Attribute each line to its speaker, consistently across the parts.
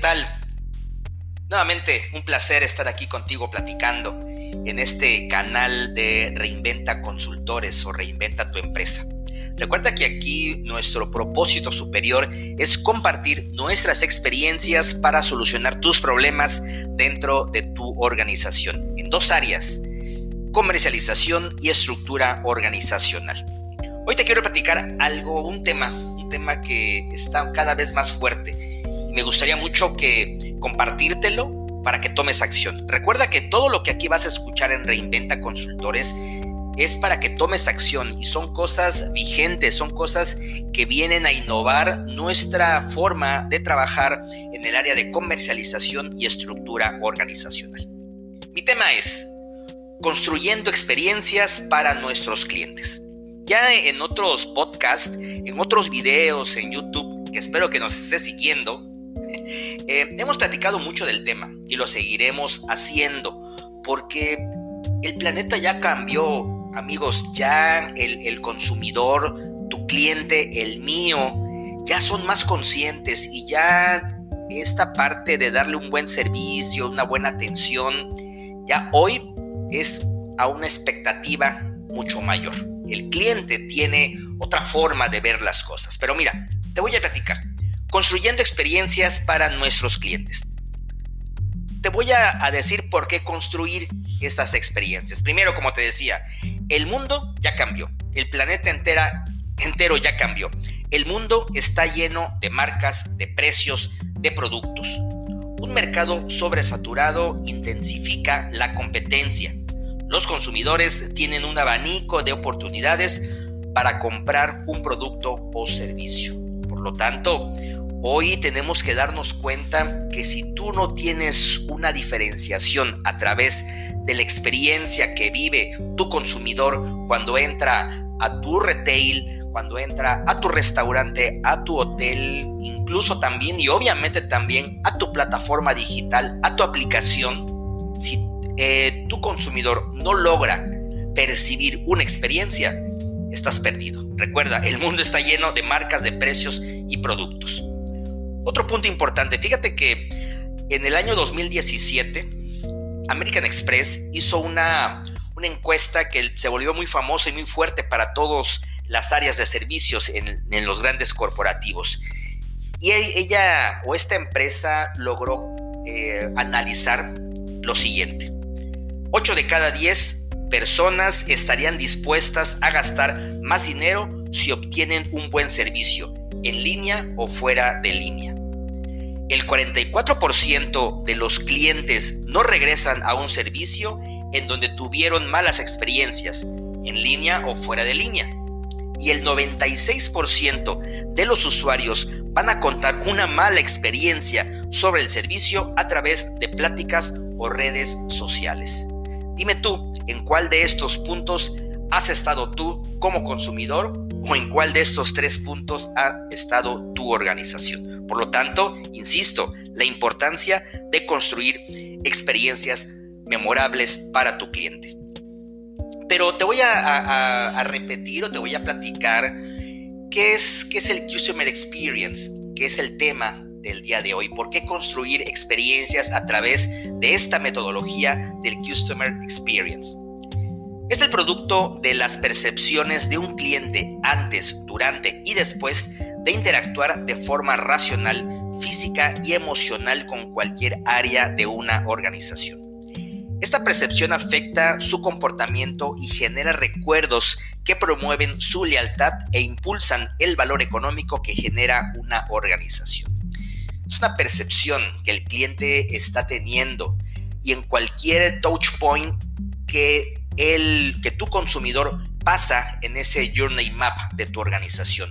Speaker 1: tal? Nuevamente, un placer estar aquí contigo platicando en este canal de Reinventa Consultores o Reinventa tu empresa. Recuerda que aquí nuestro propósito superior es compartir nuestras experiencias para solucionar tus problemas dentro de tu organización en dos áreas, comercialización y estructura organizacional. Hoy te quiero platicar algo, un tema, un tema que está cada vez más fuerte me gustaría mucho que compartírtelo para que tomes acción. Recuerda que todo lo que aquí vas a escuchar en Reinventa Consultores es para que tomes acción y son cosas vigentes, son cosas que vienen a innovar nuestra forma de trabajar en el área de comercialización y estructura organizacional. Mi tema es construyendo experiencias para nuestros clientes. Ya en otros podcasts, en otros videos en YouTube, que espero que nos estés siguiendo, eh, hemos platicado mucho del tema y lo seguiremos haciendo porque el planeta ya cambió, amigos, ya el, el consumidor, tu cliente, el mío, ya son más conscientes y ya esta parte de darle un buen servicio, una buena atención, ya hoy es a una expectativa mucho mayor. El cliente tiene otra forma de ver las cosas. Pero mira, te voy a platicar construyendo experiencias para nuestros clientes. Te voy a, decir por qué construir estas experiencias. Primero, como te decía, el mundo ya cambió, el planeta entero ya cambió. El mundo está lleno de marcas, de precios, de productos. Un mercado sobresaturado intensifica la competencia. Los consumidores tienen un abanico de oportunidades para comprar un producto o servicio. Por lo tanto, Hoy tenemos que darnos cuenta que si tú no tienes una diferenciación a través de la experiencia que vive tu consumidor cuando entra a tu retail, cuando entra a tu restaurante, a tu hotel, incluso también y obviamente también a tu plataforma digital, a tu aplicación, si eh, tu consumidor no logra percibir una experiencia, estás perdido. Recuerda, el mundo está lleno de marcas, de precios y productos. Otro punto importante, fíjate que en el año 2017 American Express hizo una, una encuesta que se volvió muy famosa y muy fuerte para todas las áreas de servicios en, los grandes corporativos. Y ella o esta empresa logró eh, analizar lo siguiente. 8 de cada 10 personas estarían dispuestas a gastar más dinero si obtienen un buen servicio en línea o fuera de línea. El 44% de los clientes no regresan a un servicio en donde tuvieron malas experiencias, en línea o fuera de línea. Y el 96% de los usuarios van a contar una mala experiencia sobre el servicio a través de pláticas o redes sociales. Dime tú, ¿en cuál de estos puntos has estado tú como consumidor o en cuál de estos tres puntos ha estado tu organización. Por lo tanto, insisto, la importancia de construir experiencias memorables para tu cliente. Pero te voy a, repetir o te voy a platicar qué es, qué es el Customer Experience, qué es el tema del día de hoy. ¿Por qué construir experiencias a través de esta metodología del Customer Experience? Es el producto de las percepciones de un cliente antes, durante y después de interactuar de forma racional, física y emocional con cualquier área de una organización. Esta percepción afecta su comportamiento y genera recuerdos que promueven su lealtad e impulsan el valor económico que genera una organización. Es una percepción que el cliente está teniendo y en cualquier touch point que el que tu consumidor pasa en ese journey map de tu organización.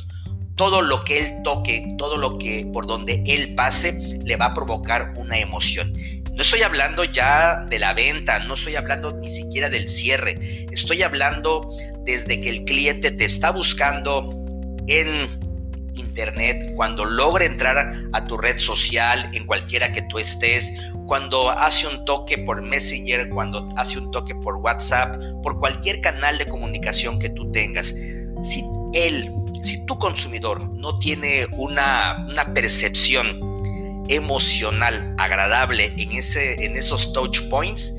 Speaker 1: Todo lo que él toque, todo lo que por donde él pase, le va a provocar una emoción. No estoy hablando ya de la venta, no estoy hablando ni siquiera del cierre. Estoy hablando desde que el cliente te está buscando en internet, cuando logra entrar a tu red social, en cualquiera que tú estés, cuando hace un toque por Messenger, cuando hace un toque por WhatsApp, por cualquier canal de comunicación que tú tengas. Si él, si tu consumidor no tiene una, una percepción emocional agradable en, ese, en esos touch points,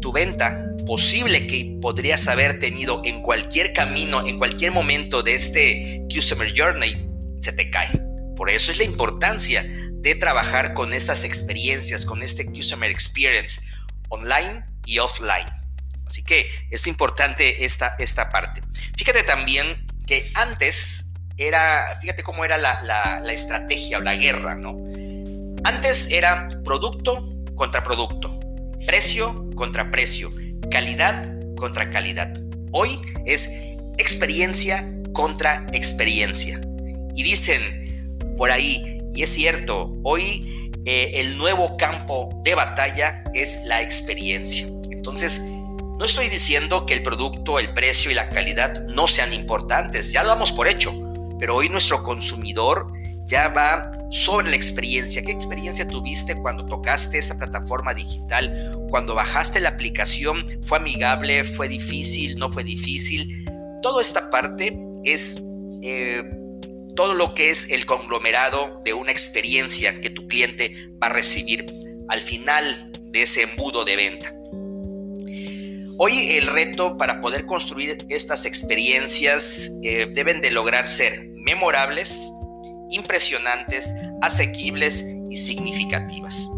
Speaker 1: tu venta posible que podrías haber tenido en cualquier camino, en cualquier momento de este Customer Journey, se te cae. Por eso es la importancia de trabajar con estas experiencias, con este Customer Experience online y offline. Así que es importante esta, esta parte. Fíjate también que antes era, fíjate cómo era la, la estrategia o la guerra, ¿no? Antes era producto contra producto, precio contra precio, calidad contra calidad. Hoy es experiencia contra experiencia. Y dicen por ahí, y es cierto, hoy eh, el nuevo campo de batalla es la experiencia. Entonces, no estoy diciendo que el producto, el precio y la calidad no sean importantes, ya lo damos por hecho, pero hoy nuestro consumidor ya va sobre la experiencia. ¿Qué experiencia tuviste cuando tocaste esa plataforma digital? Cuando bajaste la aplicación, ¿fue amigable? ¿Fue difícil? ¿No fue difícil? Toda esta parte es eh, todo lo que es el conglomerado de una experiencia que tu cliente va a recibir al final de ese embudo de venta. Hoy el reto para poder construir estas experiencias eh, deben de lograr ser memorables, impresionantes, asequibles y significativas.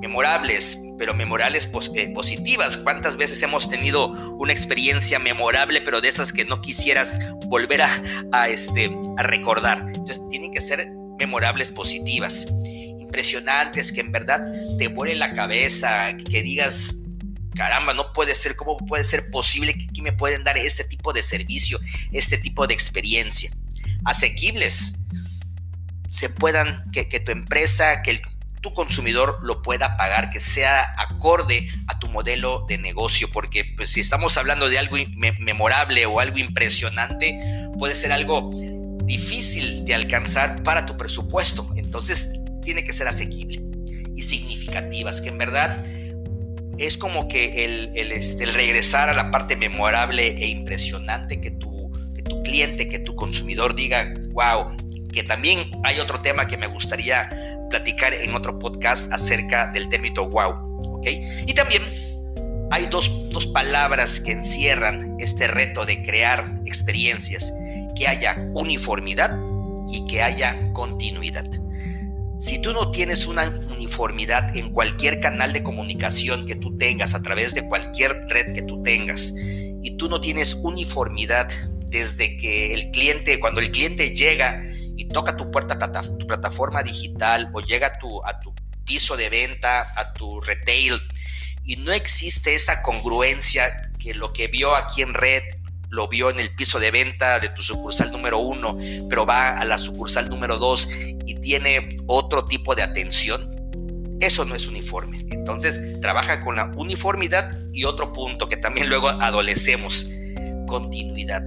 Speaker 1: Memorables, pero memorables eh, positivas. ¿Cuántas veces hemos tenido una experiencia memorable, pero de esas que no quisieras volver a, este, a recordar? Entonces, tienen que ser memorables positivas, impresionantes, que en verdad te vuelen la cabeza, que digas, caramba, no puede ser, ¿cómo puede ser posible que aquí me pueden dar este tipo de servicio, este tipo de experiencia? Asequibles, se puedan, que, tu empresa, que tu consumidor lo pueda pagar, que sea acorde a tu modelo de negocio, porque pues, si estamos hablando de algo memorable o algo impresionante, puede ser algo difícil de alcanzar para tu presupuesto. Entonces, tiene que ser asequible y significativas, que en verdad es como que el, el, este, el regresar a la parte memorable e impresionante que tu, que tu cliente, que tu consumidor diga, wow, que también hay otro tema que me gustaría platicar en otro podcast acerca del término wow, ¿ok? Y también hay dos, dos palabras que encierran este reto de crear experiencias, que haya uniformidad y que haya continuidad. Si tú no tienes una uniformidad en cualquier canal de comunicación que tú tengas, a través de cualquier red que tú tengas, y tú no tienes uniformidad desde que el cliente, cuando el cliente llega y toca tu puerta, tu plataforma digital o llega a tu, a tu piso de venta, a tu retail, y no existe esa congruencia que lo que vio aquí en red lo vio en el piso de venta de tu sucursal número uno, pero va a la sucursal número dos y tiene otro tipo de atención, eso no es uniforme. Entonces, trabaja con la uniformidad y otro punto que también luego adolecemos, continuidad.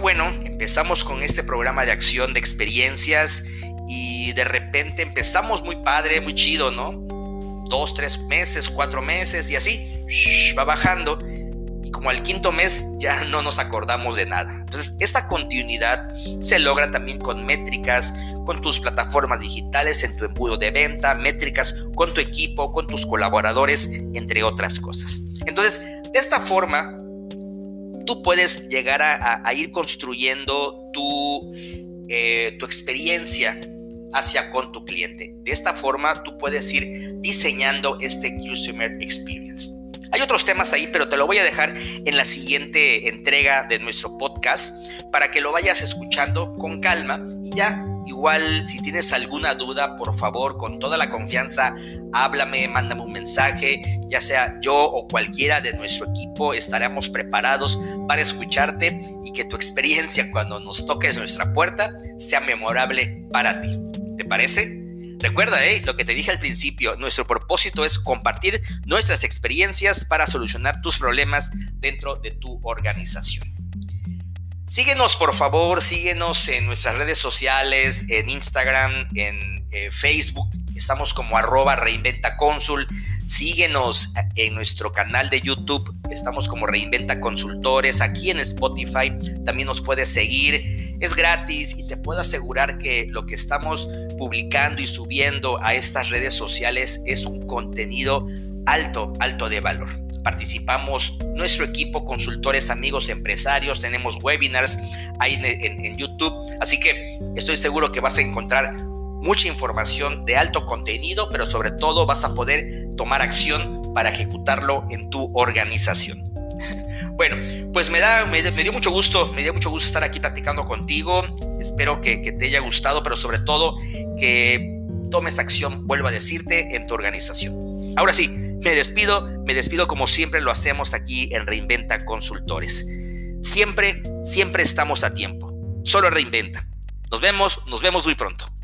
Speaker 1: Bueno, empezamos con este programa de acción de experiencias y de repente empezamos muy padre, muy chido, ¿no? Dos, tres meses, cuatro meses y así va bajando y como al quinto mes ya no nos acordamos de nada. Entonces, esta continuidad se logra también con métricas, con tus plataformas digitales, en tu embudo de venta, métricas con tu equipo, con tus colaboradores, entre otras cosas. Entonces, de esta forma, tú puedes llegar a, ir construyendo tu, eh, tu experiencia hacia con tu cliente. De esta forma, tú puedes ir diseñando este Customer Experience. Hay otros temas ahí, pero te lo voy a dejar en la siguiente entrega de nuestro podcast para que lo vayas escuchando con calma y ya Igual, si tienes alguna duda, por favor, con toda la confianza, háblame, mándame un mensaje, ya sea yo o cualquiera de nuestro equipo, estaremos preparados para escucharte y que tu experiencia cuando nos toques nuestra puerta sea memorable para ti. ¿Te parece? Recuerda, ¿eh? lo que te dije al principio, nuestro propósito es compartir nuestras experiencias para solucionar tus problemas dentro de tu organización. Síguenos por favor, síguenos en nuestras redes sociales, en Instagram, en eh, Facebook, estamos como arroba reinventa. Síguenos en nuestro canal de YouTube, estamos como Reinventa Consultores, aquí en Spotify también nos puedes seguir, es gratis y te puedo asegurar que lo que estamos publicando y subiendo a estas redes sociales es un contenido alto, alto de valor. Participamos nuestro equipo, consultores, amigos, empresarios, tenemos webinars ahí en, YouTube, así que estoy seguro que vas a encontrar mucha información de alto contenido, pero sobre todo vas a poder tomar acción para ejecutarlo en tu organización. Bueno, pues me, da, me, dio mucho gusto, me dio mucho gusto estar aquí platicando contigo. Espero que, que, te haya gustado, pero sobre todo que tomes acción, vuelvo a decirte, en tu organización. Ahora sí, me despido, me despido como siempre lo hacemos aquí en Reinventa Consultores. Siempre, siempre estamos a tiempo. Solo reinventa. Nos vemos, nos vemos muy pronto.